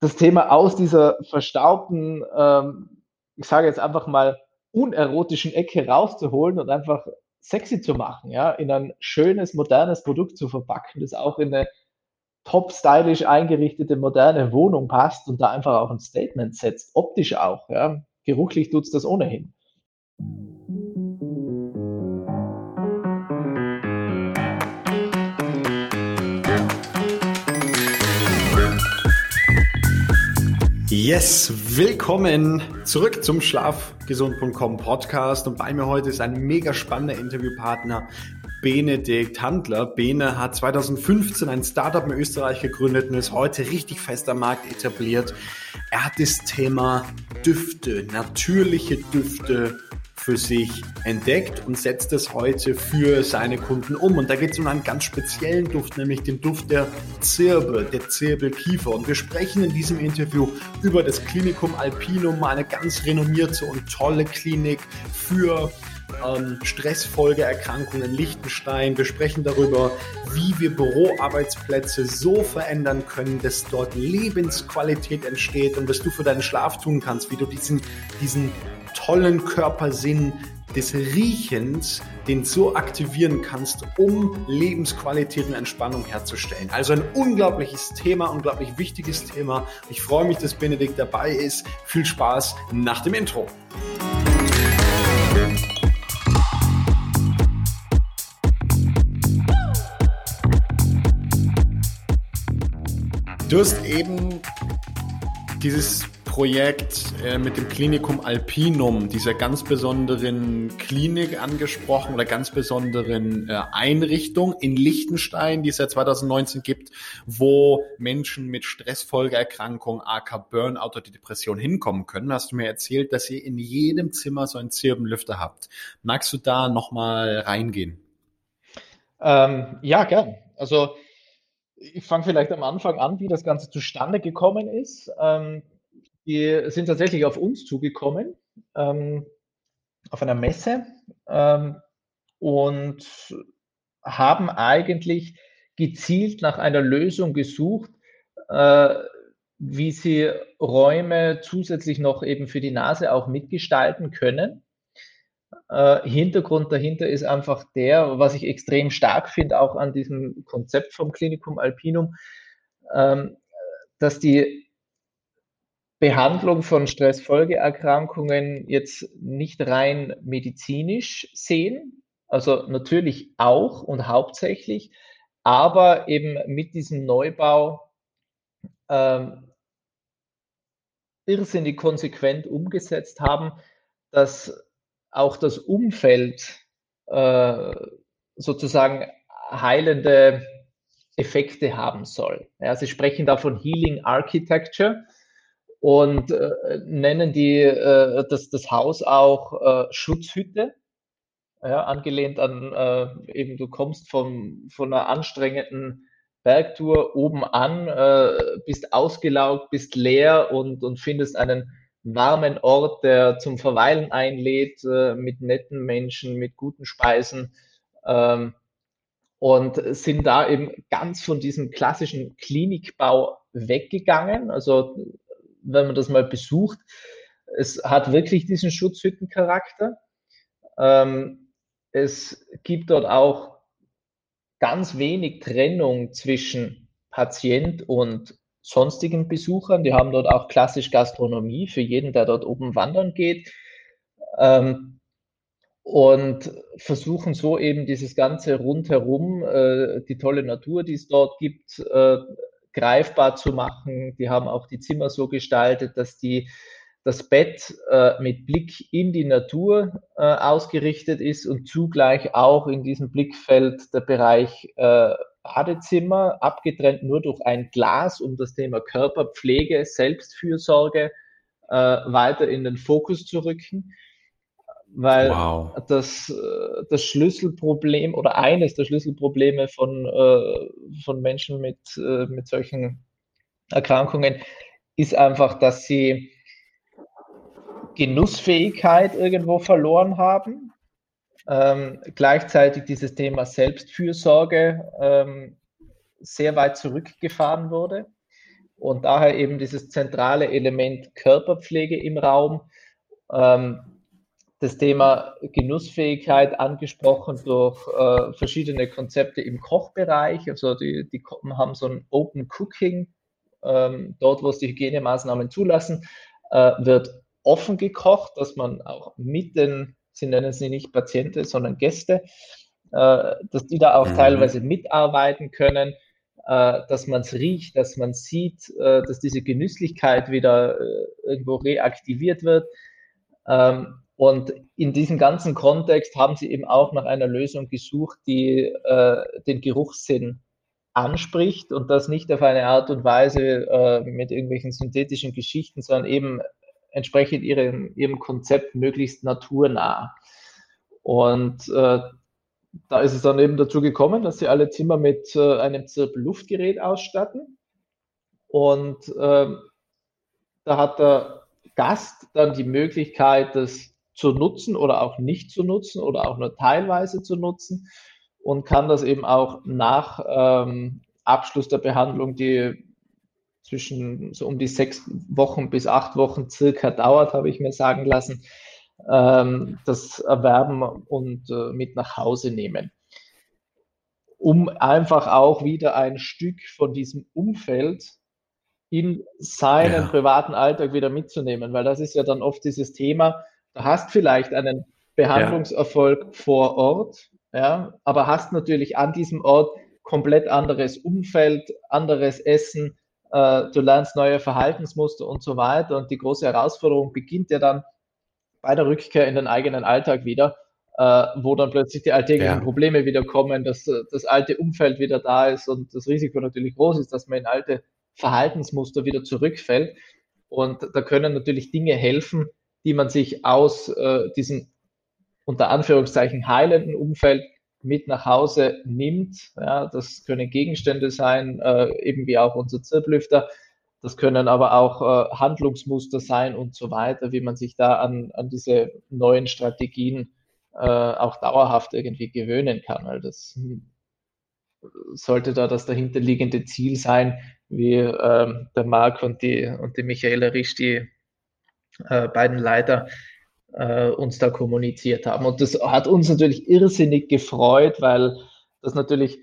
das Thema aus dieser verstaubten, ähm, ich sage jetzt einfach mal, unerotischen Ecke rauszuholen und einfach sexy zu machen, ja, in ein schönes, modernes Produkt zu verpacken, das auch in eine top stylisch eingerichtete, moderne Wohnung passt und da einfach auch ein Statement setzt, optisch auch, ja. Geruchlich tut's das ohnehin. Yes, willkommen zurück zum Schlafgesund.com Podcast und bei mir heute ist ein mega spannender Interviewpartner, Benedikt Handler. Bene hat 2015 ein Startup in Österreich gegründet und ist heute richtig fest am Markt etabliert. Er hat das Thema Düfte, natürliche Düfte für sich entdeckt und setzt es heute für seine Kunden um. Und da geht es um einen ganz speziellen Duft, nämlich den Duft der Zirbe, der Zirbelkiefer. Und wir sprechen in diesem Interview über das Klinikum Alpinum, eine ganz renommierte und tolle Klinik für ähm, Stressfolgeerkrankungen in Liechtenstein. Wir sprechen darüber, wie wir Büroarbeitsplätze so verändern können, dass dort Lebensqualität entsteht und was du für deinen Schlaf tun kannst, wie du diesen, diesen tollen Körpersinn des Riechens, den so aktivieren kannst, um Lebensqualität und Entspannung herzustellen. Also ein unglaubliches Thema, unglaublich wichtiges Thema. Ich freue mich, dass Benedikt dabei ist. Viel Spaß nach dem Intro. Du hast eben dieses Projekt äh, mit dem Klinikum Alpinum, dieser ganz besonderen Klinik angesprochen oder ganz besonderen äh, Einrichtung in Liechtenstein, die es seit 2019 gibt, wo Menschen mit Stressfolgeerkrankung, AK Burnout oder Depression hinkommen können. Hast du mir erzählt, dass ihr in jedem Zimmer so einen Zirbenlüfter habt. Magst du da nochmal reingehen? Ähm, ja, gern. Also ich fange vielleicht am Anfang an, wie das Ganze zustande gekommen ist. Ähm, die sind tatsächlich auf uns zugekommen, ähm, auf einer Messe ähm, und haben eigentlich gezielt nach einer Lösung gesucht, äh, wie sie Räume zusätzlich noch eben für die Nase auch mitgestalten können. Äh, Hintergrund dahinter ist einfach der, was ich extrem stark finde, auch an diesem Konzept vom Klinikum Alpinum, ähm, dass die Behandlung von Stressfolgeerkrankungen jetzt nicht rein medizinisch sehen, also natürlich auch und hauptsächlich, aber eben mit diesem Neubau ähm, irrsinnig konsequent umgesetzt haben, dass auch das Umfeld äh, sozusagen heilende Effekte haben soll. Ja, Sie sprechen da von Healing Architecture und äh, nennen die äh, das, das Haus auch äh, Schutzhütte, ja, angelehnt an äh, eben du kommst vom, von einer anstrengenden Bergtour oben an, äh, bist ausgelaugt, bist leer und, und findest einen warmen Ort, der zum Verweilen einlädt, äh, mit netten Menschen, mit guten Speisen. Ähm, und sind da eben ganz von diesem klassischen Klinikbau weggegangen. Also wenn man das mal besucht, es hat wirklich diesen Schutzhüttencharakter. Ähm, es gibt dort auch ganz wenig Trennung zwischen Patient und sonstigen Besuchern. Die haben dort auch klassisch Gastronomie für jeden, der dort oben wandern geht. Ähm, und versuchen so eben dieses ganze rundherum, äh, die tolle Natur, die es dort gibt, äh, greifbar zu machen. Die haben auch die Zimmer so gestaltet, dass die das Bett äh, mit Blick in die Natur äh, ausgerichtet ist und zugleich auch in diesem Blickfeld der Bereich äh, Badezimmer, abgetrennt nur durch ein Glas, um das Thema Körperpflege, Selbstfürsorge äh, weiter in den Fokus zu rücken weil wow. das, äh, das Schlüsselproblem oder eines der Schlüsselprobleme von, äh, von Menschen mit, äh, mit solchen Erkrankungen ist einfach, dass sie Genussfähigkeit irgendwo verloren haben. Ähm, gleichzeitig dieses Thema Selbstfürsorge ähm, sehr weit zurückgefahren wurde und daher eben dieses zentrale Element Körperpflege im Raum. Ähm, das Thema Genussfähigkeit angesprochen durch äh, verschiedene Konzepte im Kochbereich. Also die, die haben so ein Open Cooking, ähm, dort wo es die Hygienemaßnahmen zulassen, äh, wird offen gekocht, dass man auch mit den, sie nennen sie nicht Patienten, sondern Gäste, äh, dass die da auch mhm. teilweise mitarbeiten können äh, dass man es riecht, dass man sieht, äh, dass diese Genüsslichkeit wieder äh, irgendwo reaktiviert wird. Ähm, und in diesem ganzen Kontext haben sie eben auch nach einer Lösung gesucht, die äh, den Geruchssinn anspricht und das nicht auf eine Art und Weise äh, mit irgendwelchen synthetischen Geschichten, sondern eben entsprechend ihrem, ihrem Konzept möglichst naturnah. Und äh, da ist es dann eben dazu gekommen, dass sie alle Zimmer mit äh, einem Zirkelluftgerät ausstatten. Und äh, da hat der Gast dann die Möglichkeit, das zu nutzen oder auch nicht zu nutzen oder auch nur teilweise zu nutzen und kann das eben auch nach ähm, Abschluss der Behandlung, die zwischen so um die sechs Wochen bis acht Wochen circa dauert, habe ich mir sagen lassen, ähm, das erwerben und äh, mit nach Hause nehmen. Um einfach auch wieder ein Stück von diesem Umfeld in seinen ja. privaten Alltag wieder mitzunehmen, weil das ist ja dann oft dieses Thema, du hast vielleicht einen Behandlungserfolg ja. vor Ort, ja, aber hast natürlich an diesem Ort komplett anderes Umfeld, anderes Essen, äh, du lernst neue Verhaltensmuster und so weiter. Und die große Herausforderung beginnt ja dann bei der Rückkehr in den eigenen Alltag wieder, äh, wo dann plötzlich die alltäglichen ja. Probleme wieder kommen, dass das alte Umfeld wieder da ist und das Risiko natürlich groß ist, dass man in alte Verhaltensmuster wieder zurückfällt. Und da können natürlich Dinge helfen, die man sich aus äh, diesem unter Anführungszeichen heilenden Umfeld mit nach Hause nimmt. Ja, das können Gegenstände sein, äh, eben wie auch unser Zirblüfter, das können aber auch äh, Handlungsmuster sein und so weiter, wie man sich da an, an diese neuen Strategien äh, auch dauerhaft irgendwie gewöhnen kann. Weil das hm, sollte da das dahinterliegende Ziel sein, wie ähm, der Marc und die, und die Michaela Risch, die äh, beiden Leiter, äh, uns da kommuniziert haben. Und das hat uns natürlich irrsinnig gefreut, weil das natürlich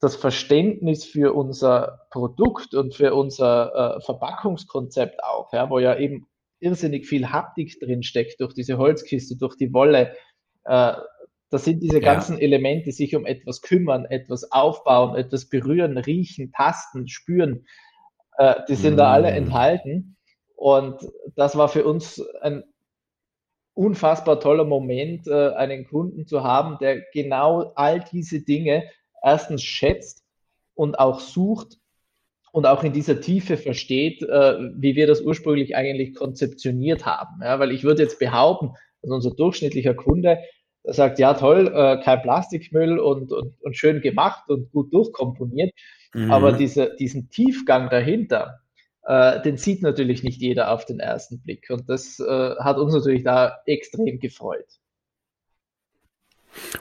das Verständnis für unser Produkt und für unser äh, Verpackungskonzept auch, ja, wo ja eben irrsinnig viel Haptik drin steckt durch diese Holzkiste, durch die Wolle. Äh, das sind diese ja. ganzen Elemente, sich um etwas kümmern, etwas aufbauen, etwas berühren, riechen, tasten, spüren. Äh, die sind mm. da alle mm. enthalten. Und das war für uns ein unfassbar toller Moment, äh, einen Kunden zu haben, der genau all diese Dinge erstens schätzt und auch sucht und auch in dieser Tiefe versteht, äh, wie wir das ursprünglich eigentlich konzeptioniert haben. Ja, weil ich würde jetzt behaupten, dass unser durchschnittlicher Kunde sagt, ja toll, äh, kein Plastikmüll und, und, und schön gemacht und gut durchkomponiert, mhm. aber diese, diesen Tiefgang dahinter, äh, den sieht natürlich nicht jeder auf den ersten Blick und das äh, hat uns natürlich da extrem gefreut.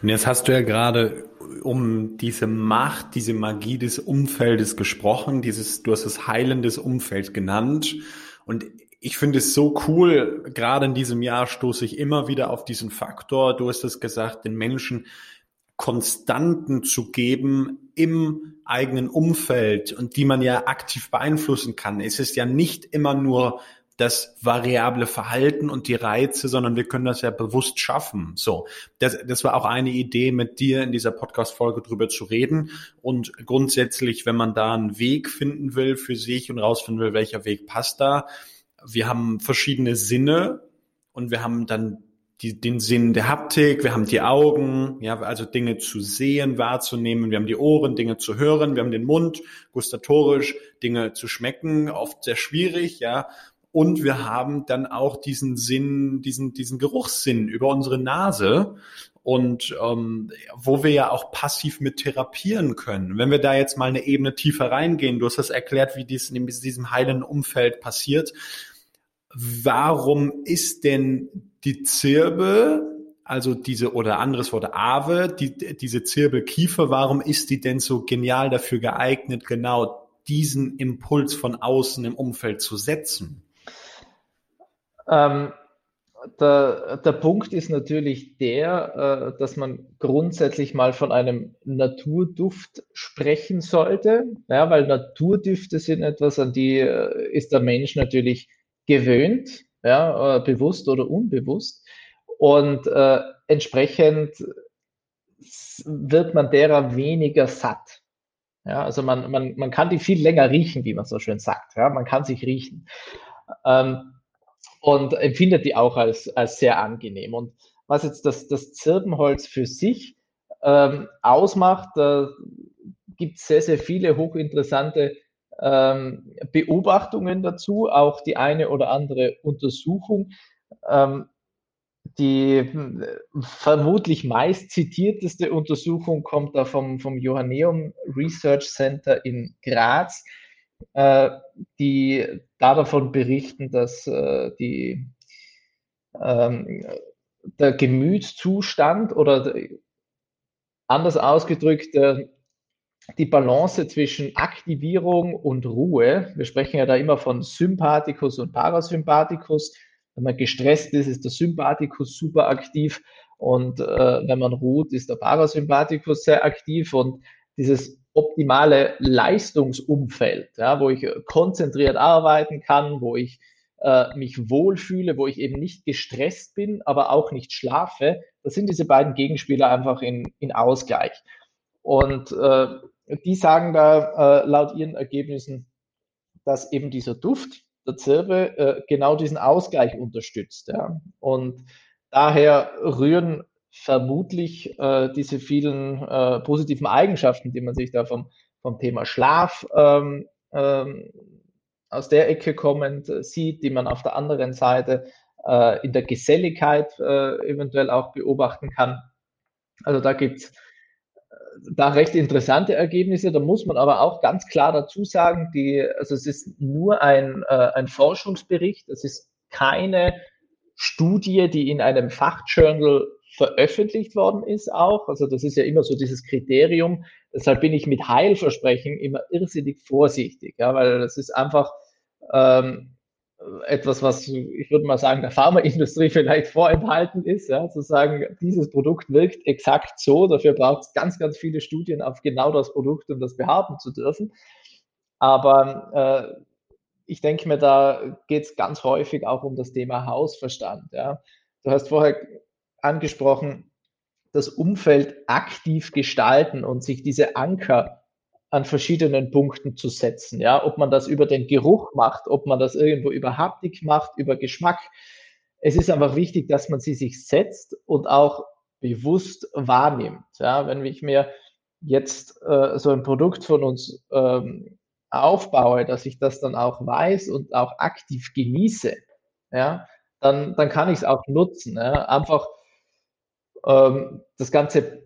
Und jetzt hast du ja gerade um diese Macht, diese Magie des Umfeldes gesprochen, dieses, du hast es heilendes Umfeld genannt. Und ich finde es so cool, gerade in diesem Jahr stoße ich immer wieder auf diesen Faktor, du hast es gesagt, den Menschen Konstanten zu geben im eigenen Umfeld und die man ja aktiv beeinflussen kann. Es ist ja nicht immer nur das variable Verhalten und die Reize, sondern wir können das ja bewusst schaffen. So, das, das war auch eine Idee, mit dir in dieser Podcast-Folge drüber zu reden. Und grundsätzlich, wenn man da einen Weg finden will für sich und rausfinden will, welcher Weg passt da, wir haben verschiedene Sinne und wir haben dann die, den Sinn der Haptik, wir haben die Augen, ja, also Dinge zu sehen, wahrzunehmen, wir haben die Ohren, Dinge zu hören, wir haben den Mund, gustatorisch, Dinge zu schmecken, oft sehr schwierig, ja, und wir haben dann auch diesen Sinn, diesen, diesen Geruchssinn über unsere Nase und ähm, wo wir ja auch passiv mit therapieren können. Wenn wir da jetzt mal eine Ebene tiefer reingehen, du hast das erklärt, wie dies in diesem heilen Umfeld passiert. Warum ist denn die Zirbe, also diese oder anderes Wort Ave, die, diese Zirbelkiefer, warum ist die denn so genial dafür geeignet, genau diesen Impuls von außen im Umfeld zu setzen? Ähm, der, der Punkt ist natürlich der, äh, dass man grundsätzlich mal von einem Naturduft sprechen sollte, ja, weil Naturdüfte sind etwas, an die äh, ist der Mensch natürlich gewöhnt, ja, äh, bewusst oder unbewusst. Und äh, entsprechend wird man derer weniger satt. Ja, also man, man, man kann die viel länger riechen, wie man so schön sagt. Ja, man kann sich riechen. Ähm, und empfindet die auch als, als sehr angenehm. Und was jetzt das, das Zirbenholz für sich ähm, ausmacht, da gibt es sehr, sehr viele hochinteressante ähm, Beobachtungen dazu, auch die eine oder andere Untersuchung. Ähm, die äh, vermutlich meist zitierteste Untersuchung kommt da vom, vom Johanneum Research Center in Graz, äh, die da davon berichten, dass äh, die, ähm, der Gemütszustand oder anders ausgedrückt, äh, die Balance zwischen Aktivierung und Ruhe, wir sprechen ja da immer von Sympathikus und Parasympathikus, wenn man gestresst ist, ist der Sympathikus super aktiv. Und äh, wenn man ruht, ist der Parasympathikus sehr aktiv. Und dieses optimale Leistungsumfeld, ja, wo ich konzentriert arbeiten kann, wo ich äh, mich wohlfühle, wo ich eben nicht gestresst bin, aber auch nicht schlafe, das sind diese beiden Gegenspieler einfach in, in Ausgleich. Und äh, die sagen da äh, laut ihren Ergebnissen, dass eben dieser Duft der Zirbe äh, genau diesen Ausgleich unterstützt. Ja. Und daher rühren vermutlich äh, diese vielen äh, positiven Eigenschaften, die man sich da vom, vom Thema Schlaf ähm, ähm, aus der Ecke kommend äh, sieht, die man auf der anderen Seite äh, in der Geselligkeit äh, eventuell auch beobachten kann. Also da gibt es da recht interessante Ergebnisse. Da muss man aber auch ganz klar dazu sagen, die, also es ist nur ein, ein Forschungsbericht, es ist keine Studie, die in einem Fachjournal veröffentlicht worden ist auch. Also das ist ja immer so dieses Kriterium. Deshalb bin ich mit Heilversprechen immer irrsinnig vorsichtig, ja, weil das ist einfach ähm, etwas, was ich würde mal sagen, der Pharmaindustrie vielleicht vorenthalten ist, ja, zu sagen, dieses Produkt wirkt exakt so, dafür braucht es ganz, ganz viele Studien auf genau das Produkt, um das behaupten zu dürfen. Aber äh, ich denke mir, da geht es ganz häufig auch um das Thema Hausverstand. Ja. Du hast vorher angesprochen, das Umfeld aktiv gestalten und sich diese Anker an verschiedenen Punkten zu setzen. Ja, ob man das über den Geruch macht, ob man das irgendwo über Haptik macht, über Geschmack. Es ist einfach wichtig, dass man sie sich setzt und auch bewusst wahrnimmt. Ja, wenn ich mir jetzt äh, so ein Produkt von uns ähm, aufbaue, dass ich das dann auch weiß und auch aktiv genieße, ja, dann, dann kann ich es auch nutzen. Ja. Einfach ähm, das Ganze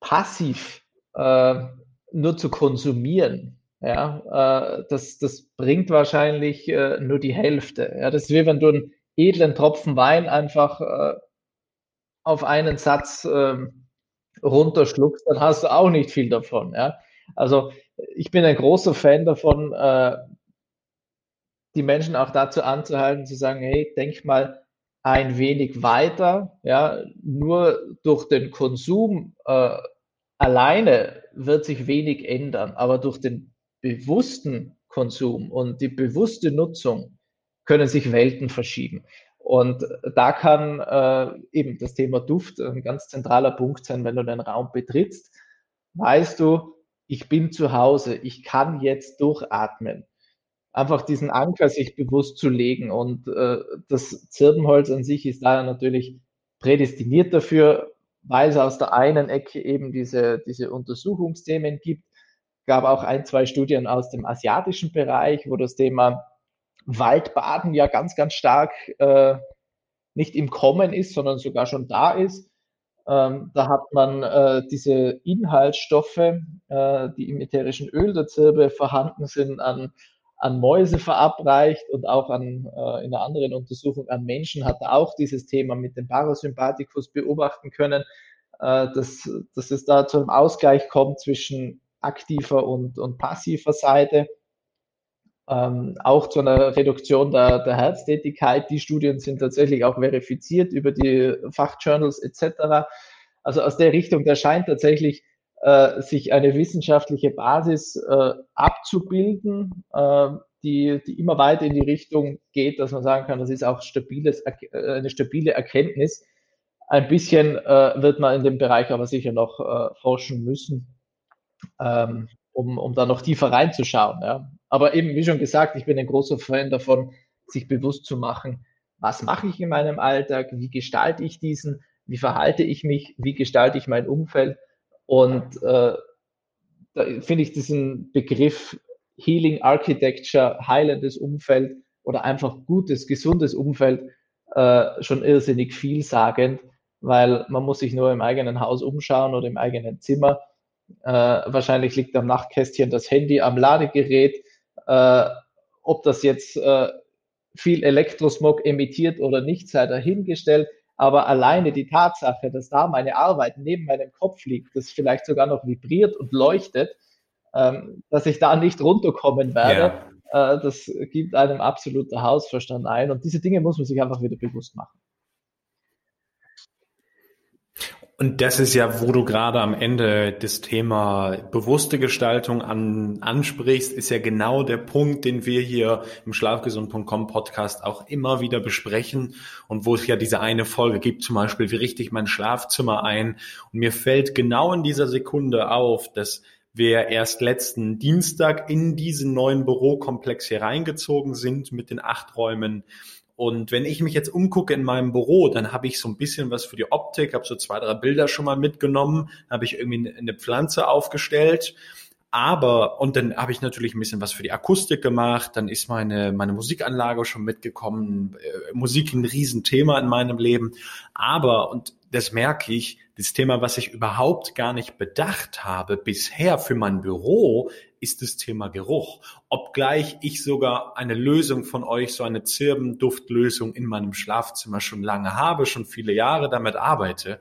passiv äh, nur zu konsumieren, ja, äh, das, das bringt wahrscheinlich äh, nur die Hälfte. Ja. Das ist wie wenn du einen edlen Tropfen Wein einfach äh, auf einen Satz ähm, runterschluckst, dann hast du auch nicht viel davon. Ja. Also ich bin ein großer Fan davon, äh, die Menschen auch dazu anzuhalten, zu sagen, hey, denk mal ein wenig weiter. Ja, nur durch den Konsum äh, alleine wird sich wenig ändern, aber durch den bewussten Konsum und die bewusste Nutzung können sich Welten verschieben. Und da kann äh, eben das Thema Duft ein ganz zentraler Punkt sein, wenn du den Raum betrittst. Weißt du, ich bin zu Hause, ich kann jetzt durchatmen einfach diesen Anker sich bewusst zu legen. Und äh, das Zirbenholz an sich ist daher natürlich prädestiniert dafür, weil es aus der einen Ecke eben diese, diese Untersuchungsthemen gibt. Gab auch ein, zwei Studien aus dem asiatischen Bereich, wo das Thema Waldbaden ja ganz, ganz stark äh, nicht im Kommen ist, sondern sogar schon da ist. Ähm, da hat man äh, diese Inhaltsstoffe, äh, die im ätherischen Öl der Zirbe vorhanden sind, an an Mäuse verabreicht und auch an, äh, in einer anderen Untersuchung an Menschen hat er auch dieses Thema mit dem Parasympathikus beobachten können, äh, dass, dass es da zu einem Ausgleich kommt zwischen aktiver und, und passiver Seite. Ähm, auch zu einer Reduktion der, der Herztätigkeit. Die Studien sind tatsächlich auch verifiziert über die Fachjournals etc. Also aus der Richtung, da scheint tatsächlich äh, sich eine wissenschaftliche Basis äh, abzubilden, äh, die, die immer weiter in die Richtung geht, dass man sagen kann, das ist auch stabiles, äh, eine stabile Erkenntnis. Ein bisschen äh, wird man in dem Bereich aber sicher noch forschen müssen, ähm, um, um da noch tiefer reinzuschauen. Ja. Aber eben, wie schon gesagt, ich bin ein großer Fan davon, sich bewusst zu machen, was mache ich in meinem Alltag, wie gestalte ich diesen, wie verhalte ich mich, wie gestalte ich mein Umfeld. Und äh, da finde ich diesen Begriff Healing Architecture, heilendes Umfeld oder einfach gutes, gesundes Umfeld äh, schon irrsinnig vielsagend, weil man muss sich nur im eigenen Haus umschauen oder im eigenen Zimmer. Äh, wahrscheinlich liegt am Nachtkästchen das Handy am Ladegerät. Äh, ob das jetzt äh, viel Elektrosmog emittiert oder nicht, sei dahingestellt. Aber alleine die Tatsache, dass da meine Arbeit neben meinem Kopf liegt, das vielleicht sogar noch vibriert und leuchtet, ähm, dass ich da nicht runterkommen werde, ja. äh, das gibt einem absoluter Hausverstand ein. Und diese Dinge muss man sich einfach wieder bewusst machen. Und das ist ja, wo du gerade am Ende das Thema bewusste Gestaltung an, ansprichst, ist ja genau der Punkt, den wir hier im Schlafgesund.com Podcast auch immer wieder besprechen und wo es ja diese eine Folge gibt, zum Beispiel, wie richte ich mein Schlafzimmer ein? Und mir fällt genau in dieser Sekunde auf, dass wir erst letzten Dienstag in diesen neuen Bürokomplex hier reingezogen sind mit den acht Räumen. Und wenn ich mich jetzt umgucke in meinem Büro, dann habe ich so ein bisschen was für die Optik, habe so zwei, drei Bilder schon mal mitgenommen, habe ich irgendwie eine Pflanze aufgestellt. Aber, und dann habe ich natürlich ein bisschen was für die Akustik gemacht, dann ist meine, meine Musikanlage schon mitgekommen. Äh, Musik ein Riesenthema in meinem Leben. Aber, und das merke ich, das Thema, was ich überhaupt gar nicht bedacht habe bisher für mein Büro, ist das Thema Geruch. Obgleich ich sogar eine Lösung von euch, so eine Zirbenduftlösung in meinem Schlafzimmer schon lange habe, schon viele Jahre damit arbeite.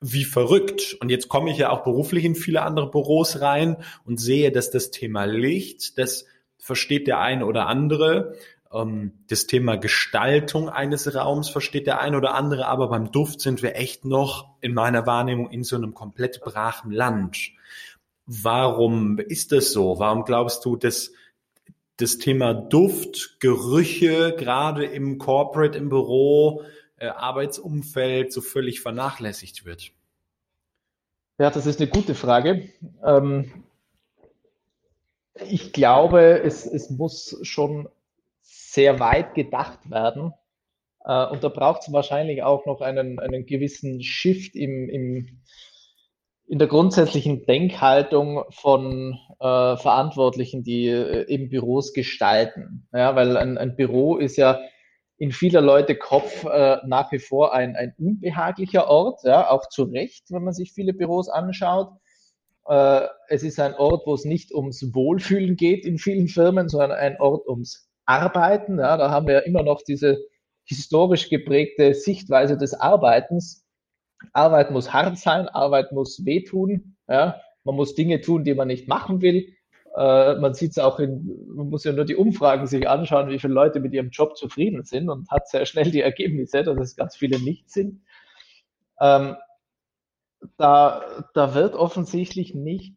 Wie verrückt. Und jetzt komme ich ja auch beruflich in viele andere Büros rein und sehe, dass das Thema Licht, das versteht der eine oder andere, ähm, das Thema Gestaltung eines Raums versteht der eine oder andere, aber beim Duft sind wir echt noch in meiner Wahrnehmung in so einem komplett brachen Land. Warum ist das so? Warum glaubst du, dass das Thema Duft, Gerüche, gerade im Corporate, im Büro, äh, Arbeitsumfeld so völlig vernachlässigt wird? Ja, das ist eine gute Frage. Ähm, ich glaube, es, es muss schon sehr weit gedacht werden. Äh, und da braucht es wahrscheinlich auch noch einen, einen gewissen Shift im, im, in der grundsätzlichen Denkhaltung von äh, Verantwortlichen, die äh, eben Büros gestalten. Ja, weil ein, ein Büro ist ja in vieler Leute Kopf äh, nach wie vor ein, ein unbehaglicher Ort, ja, auch zu Recht, wenn man sich viele Büros anschaut. Äh, es ist ein Ort, wo es nicht ums Wohlfühlen geht in vielen Firmen, sondern ein Ort ums Arbeiten. Ja, da haben wir immer noch diese historisch geprägte Sichtweise des Arbeitens. Arbeit muss hart sein, Arbeit muss wehtun. Ja, man muss Dinge tun, die man nicht machen will. Äh, man sieht es auch in, man muss ja nur die Umfragen sich anschauen, wie viele Leute mit ihrem Job zufrieden sind und hat sehr schnell die Ergebnisse, dass es ganz viele nicht sind. Ähm, da, da wird offensichtlich nicht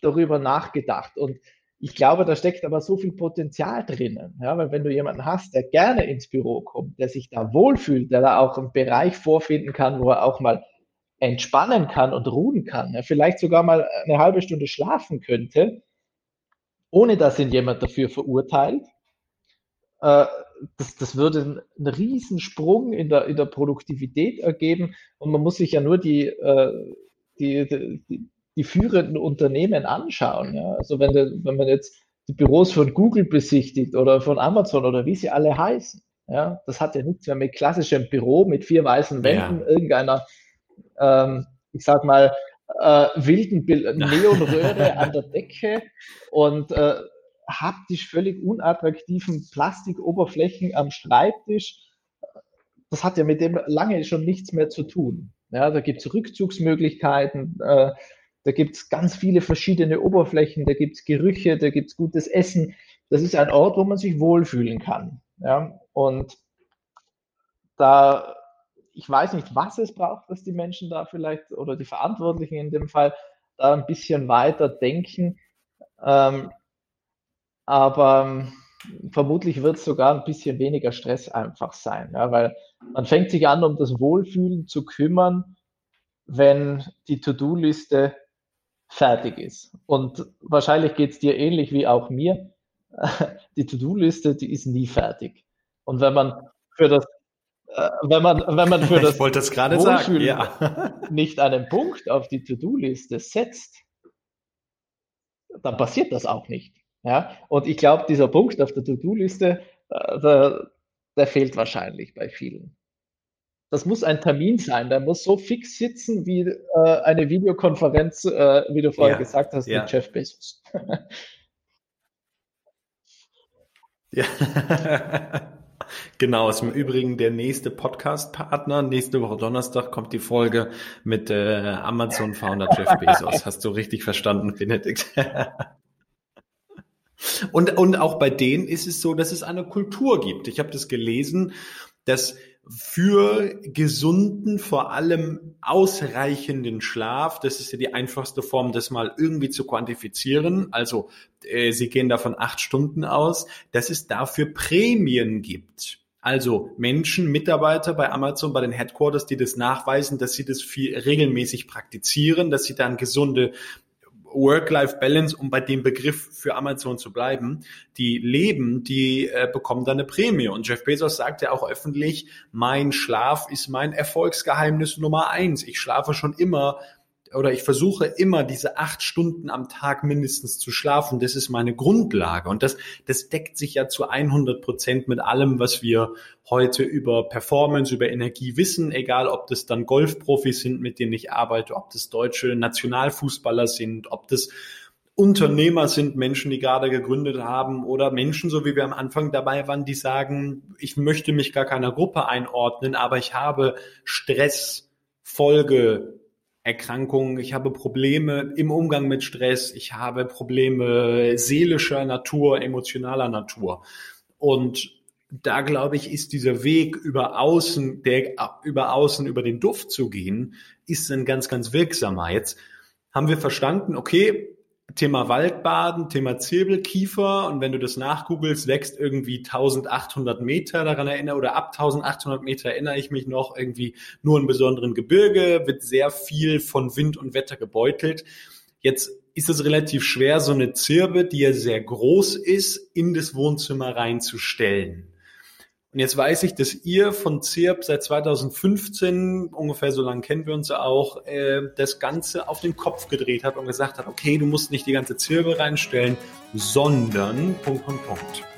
darüber nachgedacht. Und ich glaube, da steckt aber so viel Potenzial drinnen. Ja, weil wenn du jemanden hast, der gerne ins Büro kommt, der sich da wohlfühlt, der da auch einen Bereich vorfinden kann, wo er auch mal entspannen kann und ruhen kann, ja, vielleicht sogar mal eine halbe Stunde schlafen könnte, ohne dass ihn jemand dafür verurteilt, äh, das, das würde einen Riesensprung in der, in der Produktivität ergeben und man muss sich ja nur die, äh, die, die, die führenden Unternehmen anschauen. Ja? Also wenn, de, wenn man jetzt die Büros von Google besichtigt oder von Amazon oder wie sie alle heißen, ja, das hat ja nichts mehr mit klassischem Büro mit vier weißen Wänden, ja. irgendeiner, ähm, ich sag mal, äh, wilden Neonröhre an der Decke und äh, haptisch völlig unattraktiven Plastikoberflächen am Schreibtisch. Das hat ja mit dem lange schon nichts mehr zu tun. Ja, da gibt es Rückzugsmöglichkeiten. Äh, Da gibt es ganz viele verschiedene Oberflächen, da gibt es Gerüche, da gibt es gutes Essen. Das ist ein Ort, wo man sich wohlfühlen kann. Ja? Und da, ich weiß nicht, was es braucht, dass die Menschen da vielleicht oder die Verantwortlichen in dem Fall da ein bisschen weiter denken. Ähm, aber ähm, vermutlich wird es sogar ein bisschen weniger Stress einfach sein, ja, weil man fängt sich an, um das Wohlfühlen zu kümmern, wenn die To-Do-Liste fertig ist. Und wahrscheinlich geht es dir ähnlich wie auch mir. Die To-Do-Liste, die ist nie fertig. Und wenn man für das äh, wenn man, wenn man für das, das sagen, ja. nicht einen Punkt auf die To-Do-Liste setzt, dann passiert das auch nicht. Ja? Und ich glaube, dieser Punkt auf der To-Do-Liste, äh, der, der fehlt wahrscheinlich bei vielen. Das muss ein Termin sein, der muss so fix sitzen wie äh, eine Videokonferenz, äh, wie du vorher ja, gesagt hast, ja. mit Jeff Bezos. ja. Genau, ist im Übrigen der nächste Podcast-Partner. Nächste Woche Donnerstag kommt die Folge mit äh, Amazon-Founder Jeff Bezos. Hast du richtig verstanden, Benedikt? und, und auch bei denen ist es so, dass es eine Kultur gibt. Ich habe das gelesen, dass für gesunden, vor allem ausreichenden Schlaf, das ist ja die einfachste Form, das mal irgendwie zu quantifizieren. Also äh, Sie gehen davon acht Stunden aus, dass es dafür Prämien gibt. Also Menschen, Mitarbeiter bei Amazon, bei den Headquarters, die das nachweisen, dass sie das viel regelmäßig praktizieren, dass sie dann gesunde Work-Life-Balance, um bei dem Begriff für Amazon zu bleiben, die leben, die äh, bekommen dann eine Prämie. Und Jeff Bezos sagt ja auch öffentlich, mein Schlaf ist mein Erfolgsgeheimnis Nummer eins. Ich schlafe schon immer oder ich versuche immer diese acht Stunden am Tag mindestens zu schlafen. Das ist meine Grundlage. Und das, das deckt sich ja zu 100 Prozent mit allem, was wir heute über Performance, über Energie wissen, egal ob das dann Golfprofis sind, mit denen ich arbeite, ob das deutsche Nationalfußballer sind, ob das Unternehmer sind, Menschen, die gerade gegründet haben oder Menschen, so wie wir am Anfang dabei waren, die sagen, ich möchte mich gar keiner Gruppe einordnen, aber ich habe Stress, Folge, Erkrankungen, ich habe Probleme im Umgang mit Stress, ich habe Probleme seelischer Natur, emotionaler Natur. Und da glaube ich, ist dieser Weg über außen, der über außen über den Duft zu gehen, ist ein ganz, ganz wirksamer. Jetzt haben wir verstanden, okay, Thema Waldbaden, Thema Zirbelkiefer und wenn du das nachgoogelst, wächst irgendwie 1800 Meter, daran erinnere, oder ab 1800 Meter erinnere ich mich noch, irgendwie nur in besonderen Gebirge, wird sehr viel von Wind und Wetter gebeutelt. Jetzt ist es relativ schwer, so eine Zirbe, die ja sehr groß ist, in das Wohnzimmer reinzustellen. Und jetzt weiß ich, dass ihr von ZIRP seit 2015, ungefähr so lange kennen wir uns auch, äh, das Ganze auf den Kopf gedreht habt und gesagt habt, okay, du musst nicht die ganze Zirbe reinstellen, sondern Punkt, Punkt, Punkt.